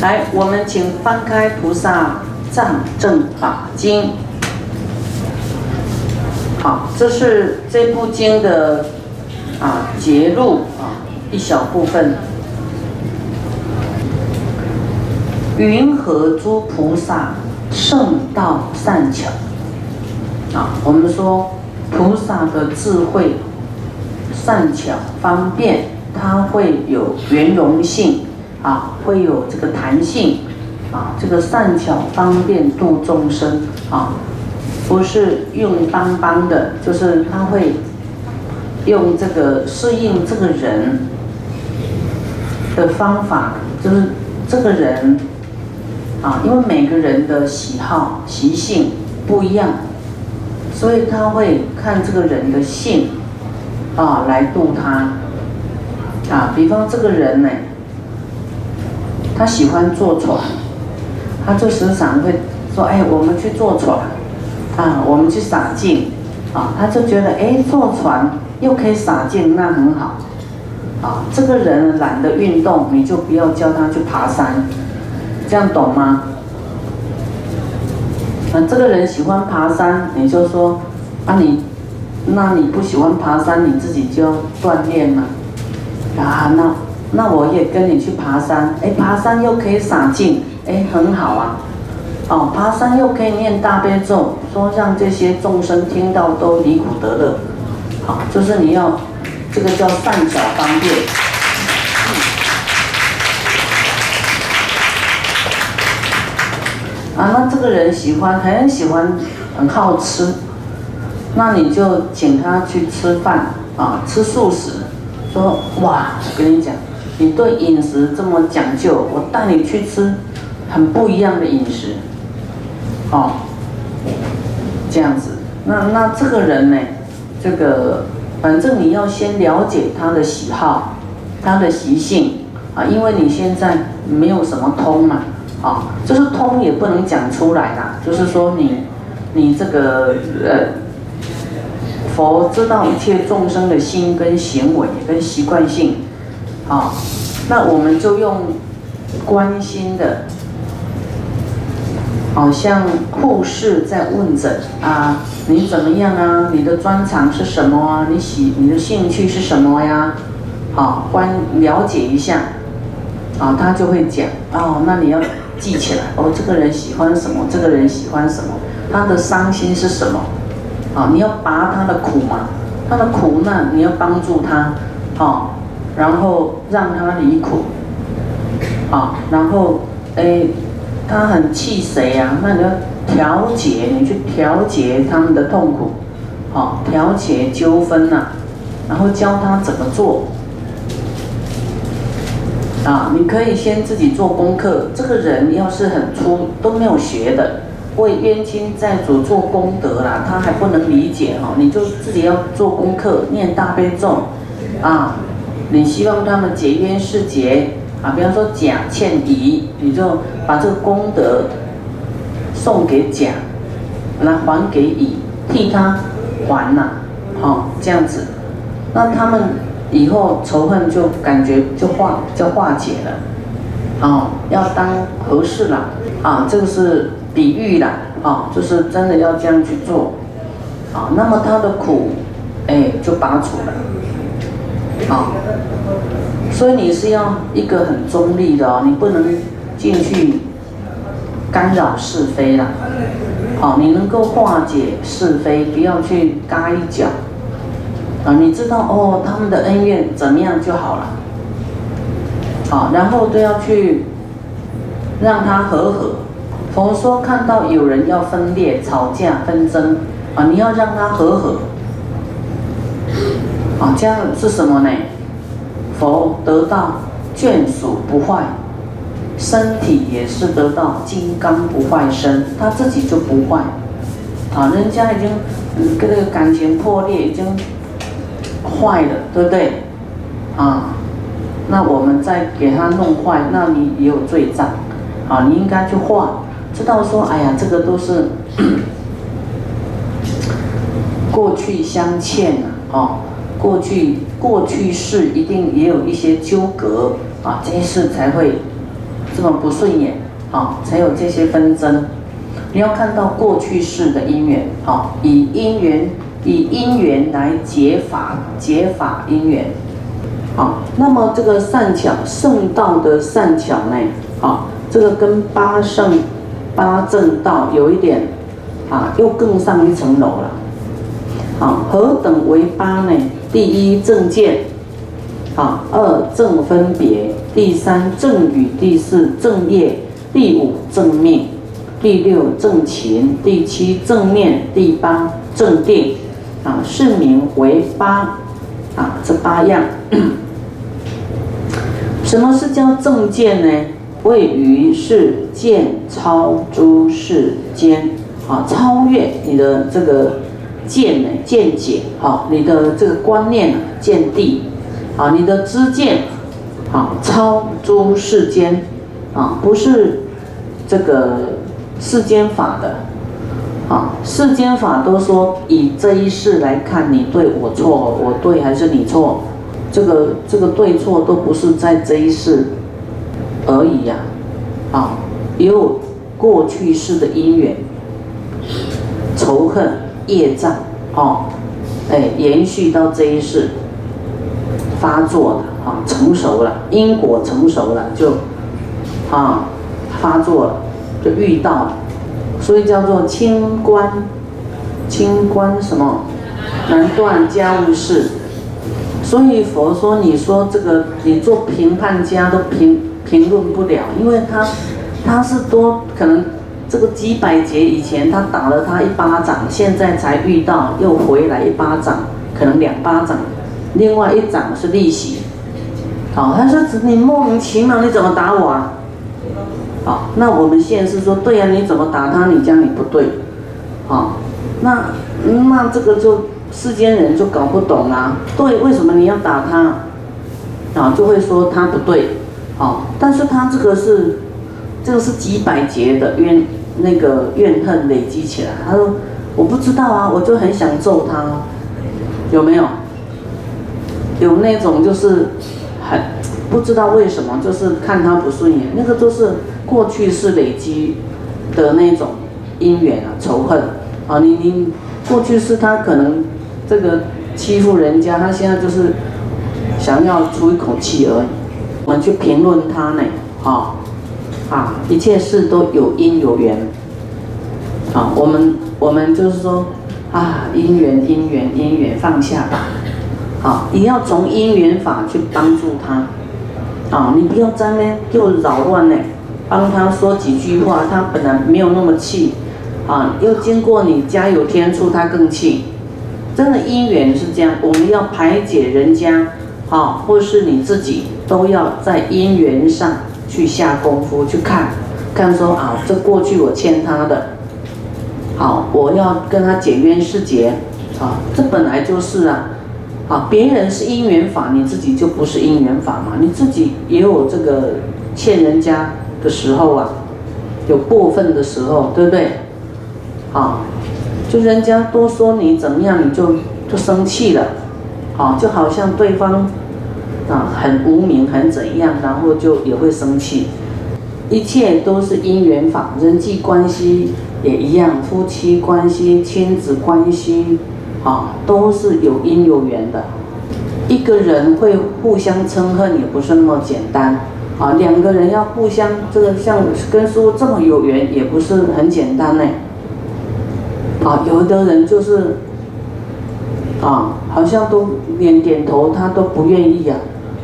来，我们请翻开《菩萨藏正法经》。好，这是这部经的啊节录啊一小部分。云何诸菩萨圣道善巧？啊，我们说菩萨的智慧善巧方便，它会有圆融性啊，会有这个弹性啊，这个善巧方便度众生啊。不是用邦邦的，就是他会用这个适应这个人的方法，就是这个人啊，因为每个人的喜好习性不一样，所以他会看这个人的性啊来度他啊。比方这个人呢，他喜欢坐船，他就时常会说：“哎，我们去坐船。”啊，我们去洒净，啊，他就觉得，哎，坐船又可以洒净，那很好，啊，这个人懒得运动，你就不要叫他去爬山，这样懂吗？啊，这个人喜欢爬山，你就说，啊你，那你不喜欢爬山，你自己就要锻炼嘛，啊，那那我也跟你去爬山，哎，爬山又可以洒净，哎，很好啊。哦，爬山又可以念大悲咒，说让这些众生听到都离苦得乐。好，就是你要这个叫善巧方便。啊，那这个人喜欢，很喜欢，很好吃，那你就请他去吃饭啊，吃素食。说哇，我跟你讲，你对饮食这么讲究，我带你去吃很不一样的饮食。哦，这样子，那那这个人呢？这个反正你要先了解他的喜好，他的习性啊，因为你现在没有什么通嘛，啊，就是通也不能讲出来啦，就是说你你这个呃，佛知道一切众生的心跟行为跟习惯性，啊，那我们就用关心的。好像护士在问诊啊，你怎么样啊？你的专长是什么啊？你喜你的兴趣是什么呀？好，关了解一下，啊，他就会讲哦，那你要记起来哦，这个人喜欢什么？这个人喜欢什么？他的伤心是什么？啊，你要拔他的苦嘛？他的苦难你要帮助他，啊，然后让他离苦，啊，然后哎。他很气谁呀？那你要调节，你去调节他们的痛苦，好，调节纠纷呐，然后教他怎么做。啊，你可以先自己做功课。这个人要是很粗，都没有学的，为冤亲债主做功德啦，他还不能理解哈，你就自己要做功课，念大悲咒，啊，你希望他们结冤释结。啊，比方说甲欠乙，你就把这个功德送给甲，来还给乙，替他还呐，好这样子，那他们以后仇恨就感觉就化就化解了，哦，要当和事了，啊，这个是比喻啦，啊，就是真的要这样去做，啊，那么他的苦，哎，就拔除了，好。所以你是要一个很中立的哦，你不能进去干扰是非啦。好，你能够化解是非，不要去嘎一脚啊。你知道哦，他们的恩怨怎么样就好了。好，然后都要去让他和和。佛说看到有人要分裂、吵架、纷争啊，你要让他和和。啊，这样是什么呢？佛得到眷属不坏，身体也是得到金刚不坏身，他自己就不坏。啊，人家已经跟这个感情破裂，已经坏了，对不对？啊，那我们再给他弄坏，那你也有罪障。啊，你应该去化，知道说，哎呀，这个都是 过去相欠啊，哦。过去过去式一定也有一些纠葛啊，这些事才会这么不顺眼，啊，才有这些纷争。你要看到过去式的因缘，啊，以因缘以因缘来解法，解法因缘，啊，那么这个善巧圣道的善巧呢，啊，这个跟八圣八正道有一点，啊，又更上一层楼了。啊，何等为八呢？第一正见，啊，二正分别，第三正语，第四正业，第五正命，第六正勤，第七正念，第八正定，啊，是名为八，啊，这八样。什么是叫正见呢？位于是见超诸世间，啊，超越你的这个。见呢，见解，好，你的这个观念见地，啊，你的知见，啊，超诸世间，啊，不是这个世间法的，啊，世间法都说以这一世来看，你对我错，我对还是你错，这个这个对错都不是在这一世而已呀，啊，也有过去世的因缘，仇恨。业障，哦，哎，延续到这一世发作的，啊，成熟了，因果成熟了，就，啊，发作了，就遇到了，所以叫做清官，清官什么，难断家务事。所以佛说，你说这个，你做评判家都评评论不了，因为他，他是多可能。这个几百劫以前，他打了他一巴掌，现在才遇到，又回来一巴掌，可能两巴掌，另外一掌是利息。好，他说你莫名其妙，你怎么打我啊？好，那我们现在是说，对呀，你怎么打他？你讲你不对。好，那那这个就世间人就搞不懂啦。对，为什么你要打他？啊，就会说他不对。好，但是他这个是，这个是几百劫的冤。那个怨恨累积起来，他说：“我不知道啊，我就很想揍他，有没有？有那种就是很不知道为什么，就是看他不顺眼，那个都是过去是累积的那种因缘啊，仇恨啊。你你过去是他可能这个欺负人家，他现在就是想要出一口气而已。我们去评论他呢，啊。”啊，一切事都有因有缘。啊，我们我们就是说，啊，因缘因缘因缘放下吧。啊，你要从因缘法去帮助他。啊，你不要在那又扰乱呢，帮他说几句话，他本来没有那么气，啊，又经过你加油添醋，他更气。真的因缘是这样，我们要排解人家，啊，或是你自己，都要在因缘上。去下功夫去看，看说啊，这过去我欠他的，好，我要跟他解冤释结，啊，这本来就是啊，啊，别人是因缘法，你自己就不是因缘法嘛，你自己也有这个欠人家的时候啊，有过分的时候，对不对？啊，就人家多说你怎么样，你就就生气了，啊，就好像对方。啊，很无名，很怎样，然后就也会生气。一切都是因缘法，人际关系也一样，夫妻关系、亲子关系，啊，都是有因有缘的。一个人会互相憎恨，也不是那么简单。啊，两个人要互相这个像跟书这么有缘，也不是很简单呢。啊，有的人就是，啊，好像都连点头他都不愿意啊。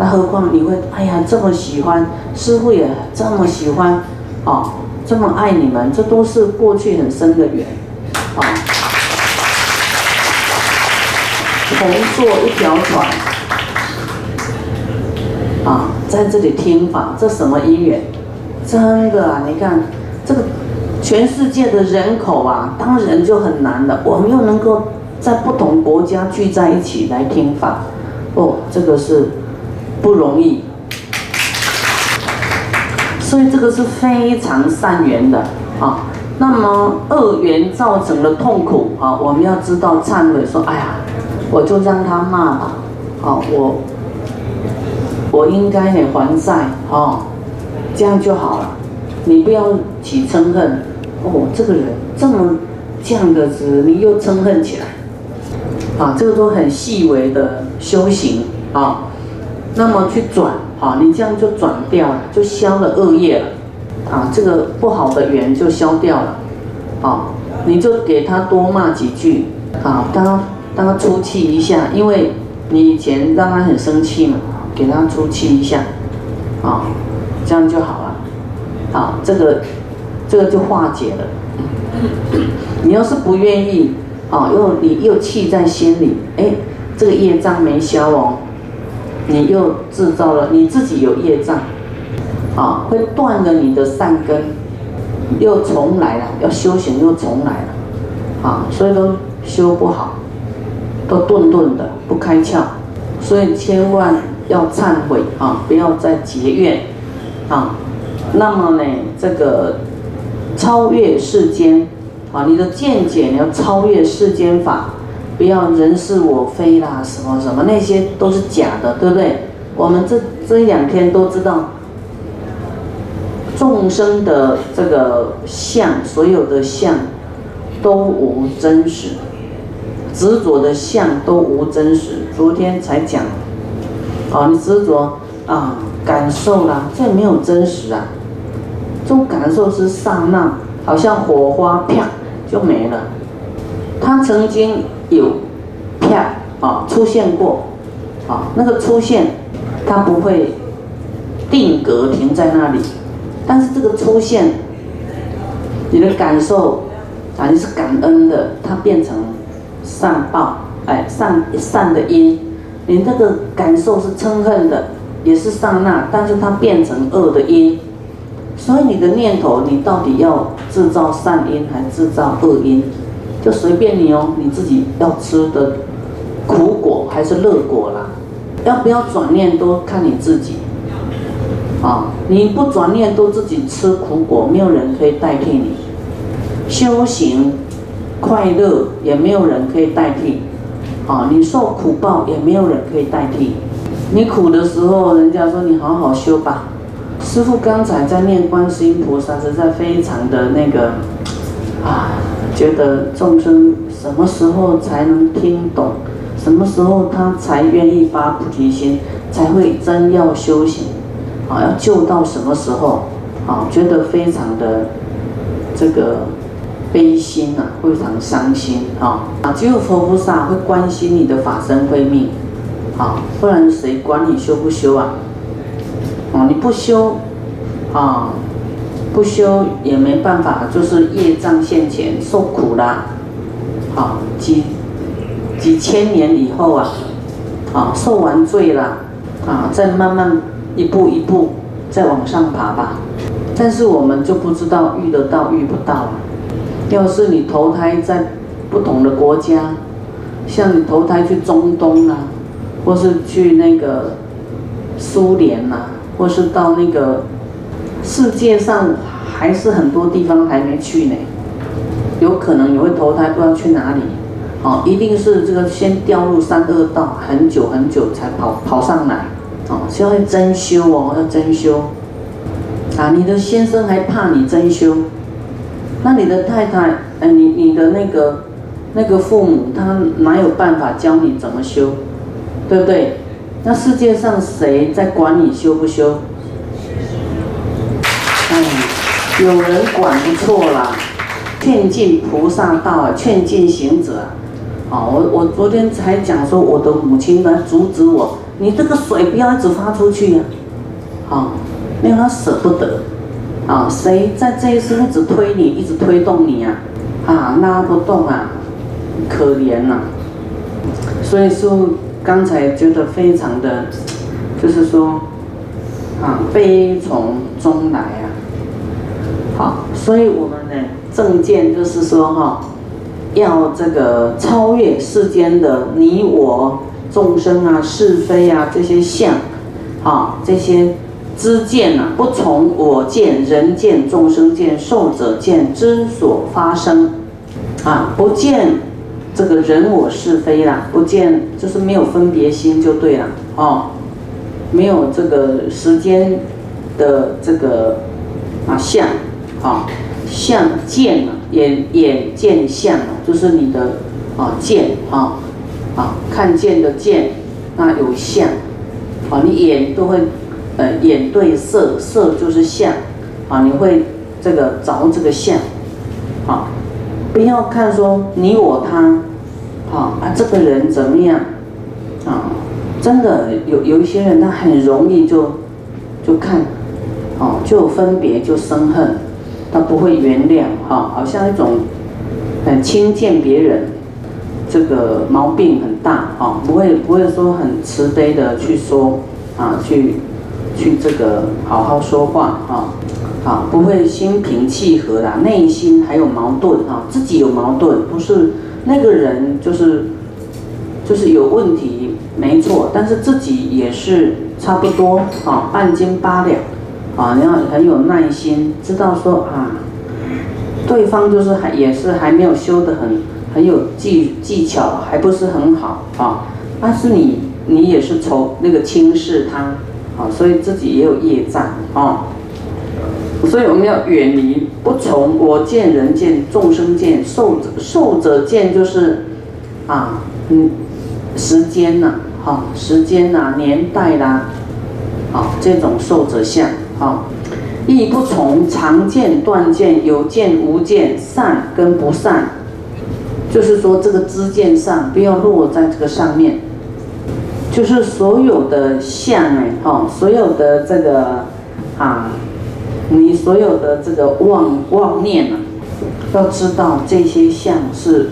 那何况你会，哎呀，这么喜欢师傅也这么喜欢，哦，这么爱你们，这都是过去很深的缘，啊，同坐一条船，啊，在这里听法，这什么因缘？真的啊，你看这个全世界的人口啊，当人就很难了，我们又能够在不同国家聚在一起来听法，哦，这个是。不容易，所以这个是非常善缘的啊。那么恶缘造成的痛苦啊，我们要知道忏悔，说哎呀，我就让他骂吧，啊，我我应该呢还债啊，这样就好了。你不要起嗔恨，哦，这个人这么这样的子，你又嗔恨起来，啊，这个都很细微的修行啊。那么去转，好，你这样就转掉了，就消了恶业了，啊，这个不好的缘就消掉了，啊，你就给他多骂几句，啊，当当他出气一下，因为你以前让他很生气嘛，给他出气一下，啊，这样就好了。啊，这个，这个就化解了。你要是不愿意，啊，又你又气在心里，哎，这个业障没消哦，你又制造了你自己有业障，啊，会断了你的善根，又重来了，要修行又重来了，啊，所以都修不好，都顿顿的不开窍，所以千万要忏悔啊，不要再结怨，啊。那么呢，这个超越世间，啊，你的见解你要超越世间法，不要人是我非啦，什么什么那些都是假的，对不对？我们这这两天都知道，众生的这个相，所有的相都无真实，执着的相都无真实。昨天才讲，哦，你执着啊，感受啦，这没有真实啊。这种感受是刹那，好像火花啪就没了。它曾经有啪啊出现过，啊那个出现，它不会定格停在那里。但是这个出现，你的感受啊你是感恩的，它变成善报，哎善善的因。你那个感受是嗔恨的，也是善那，但是它变成恶的因。所以你的念头，你到底要制造善因还制造恶因，就随便你哦，你自己要吃的苦果还是乐果啦，要不要转念都看你自己。啊，你不转念都自己吃苦果，没有人可以代替你。修行快乐也没有人可以代替，啊，你受苦报也没有人可以代替。你苦的时候，人家说你好好修吧。师傅刚才在念观世音菩萨，实在非常的那个啊，觉得众生什么时候才能听懂？什么时候他才愿意发菩提心？才会真要修行？啊，要救到什么时候？啊，觉得非常的这个悲心呐，非常伤心啊！啊，只有佛菩萨会关心你的法身慧命，啊，不然谁管你修不修啊？哦，你不修，啊，不修也没办法，就是业障现前，受苦啦。好，几几千年以后啊，啊，受完罪了，啊，再慢慢一步一步再往上爬吧。但是我们就不知道遇得到遇不到。要是你投胎在不同的国家，像你投胎去中东啊，或是去那个苏联呐。或是到那个世界上，还是很多地方还没去呢，有可能你会投胎，不知道去哪里。哦，一定是这个先掉入三恶道，很久很久才跑跑上来。哦，需要真修哦，要真修。啊，你的先生还怕你真修，那你的太太，哎，你你的那个那个父母，他哪有办法教你怎么修，对不对？那世界上谁在管你修不修？哎，有人管不错啦，劝进菩萨道，劝进行者啊。我我昨天才讲说，我的母亲来阻止我，你这个水不要一直发出去呀，啊，因为他舍不得，啊，谁在这一生一直推你，一直推动你呀，啊，拉不动啊，可怜呐，所以说。刚才觉得非常的，就是说，啊，悲从中来啊，好，所以我们呢，正见就是说哈，要这个超越世间的你我众生啊、是非啊这些相，啊，这些知见啊，不从我见、人见、众生见、寿者见之所发生，啊，不见。这个人我是非啦，不见就是没有分别心就对了哦，没有这个时间的这个啊相，啊相见啊眼眼见相啊就是你的啊见啊啊看见的见，那有相啊，你眼都会呃眼对色，色就是相啊，你会这个着这个相啊，不要看说你我他啊啊这个人怎么样啊。真的有有一些人，他很容易就就看，哦，就分别就生恨，他不会原谅，哈，好像一种很轻贱别人，这个毛病很大，哈，不会不会说很慈悲的去说，啊，去去这个好好说话，哈，啊，不会心平气和的，内心还有矛盾，哈，自己有矛盾，不是那个人就是就是有问题。没错，但是自己也是差不多啊，半斤八两啊，你要很有耐心，知道说啊，对方就是还也是还没有修得很很有技技巧，还不是很好啊，但是你你也是从那个轻视他啊，所以自己也有业障啊，所以我们要远离不从我见人见众生见受者受者见就是啊嗯时间呐。啊，时间呐，年代啦，啊，这种受者相，啊，亦不从常见、断见、有见、无见、善跟不善，就是说这个知见上不要落在这个上面，就是所有的相哎，哈，所有的这个啊，你所有的这个妄妄念啊，要知道这些相是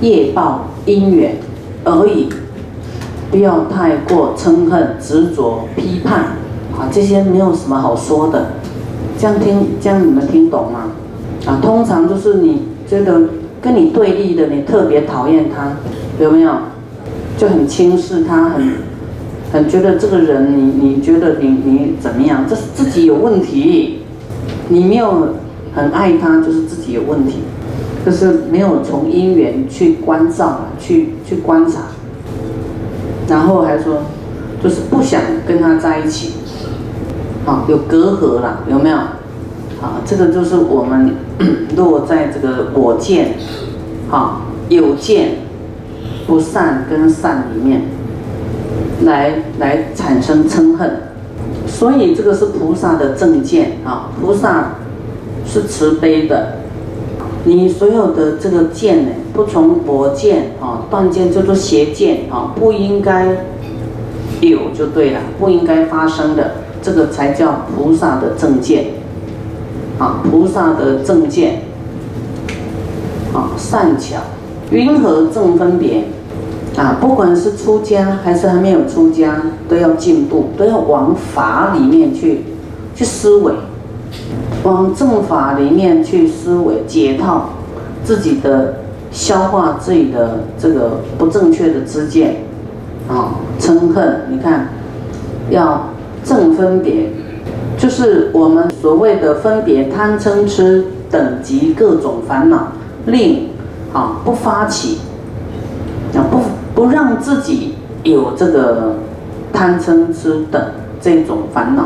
业报因缘而已。不要太过嗔恨、执着、批判，啊，这些没有什么好说的。这样听，这样你们听懂吗？啊，通常就是你觉得跟你对立的，你特别讨厌他，有没有？就很轻视他，很很觉得这个人，你你觉得你你怎么样？这是自己有问题。你没有很爱他，就是自己有问题，就是没有从因缘去关照，去去观察。然后还说，就是不想跟他在一起，啊，有隔阂了，有没有？啊，这个就是我们 落在这个我见，啊，有见不善跟善里面，来来产生嗔恨，所以这个是菩萨的正见啊，菩萨是慈悲的。你所有的这个见呢，不从我见啊，断见叫做邪见啊，不应该有就对了，不应该发生的，这个才叫菩萨的正见啊，菩萨的正见啊，善巧，云何正分别啊？不管是出家还是还没有出家，都要进步，都要往法里面去去思维。往正法里面去思维解套，自己的消化自己的这个不正确的知见，啊，嗔恨，你看，要正分别，就是我们所谓的分别贪嗔痴等级各种烦恼，令啊不发起，啊不不让自己有这个贪嗔痴等这种烦恼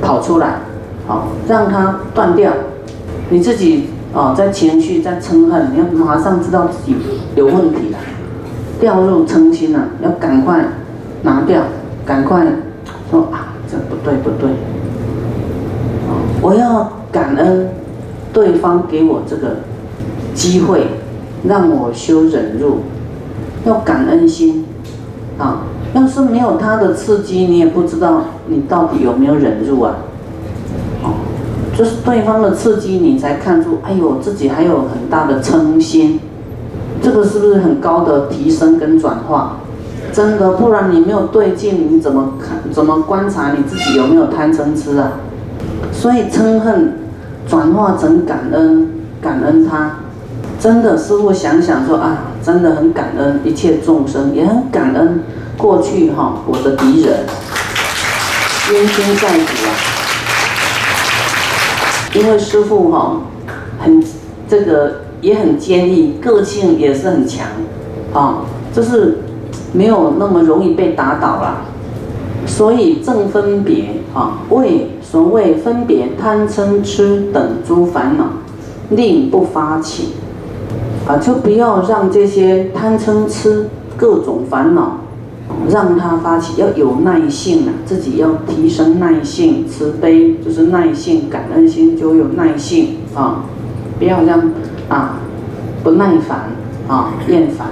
跑出来。好，让它断掉。你自己啊，在情绪在嗔恨，你要马上知道自己有问题了，掉入嗔心了，要赶快拿掉，赶快说啊，这不对不对。我要感恩对方给我这个机会，让我修忍辱，要感恩心啊。要是没有他的刺激，你也不知道你到底有没有忍辱啊。就是对方的刺激，你才看出，哎呦，自己还有很大的嗔心，这个是不是很高的提升跟转化？真的，不然你没有对镜，你怎么看？怎么观察你自己有没有贪嗔痴啊？所以嗔恨转化成感恩，感恩他，真的，师傅想想说啊，真的很感恩一切众生，也很感恩过去哈我的敌人，冤亲债主啊。因为师傅哈，很这个也很坚毅，个性也是很强，啊，就是没有那么容易被打倒了。所以正分别啊，为所谓分别贪嗔痴等诸烦恼，令不发起，啊，就不要让这些贪嗔痴各种烦恼，让它发起，要有耐性啊，自己要提升耐性，慈悲就是耐性，感恩心就有耐性啊，不要让啊不耐烦啊厌烦。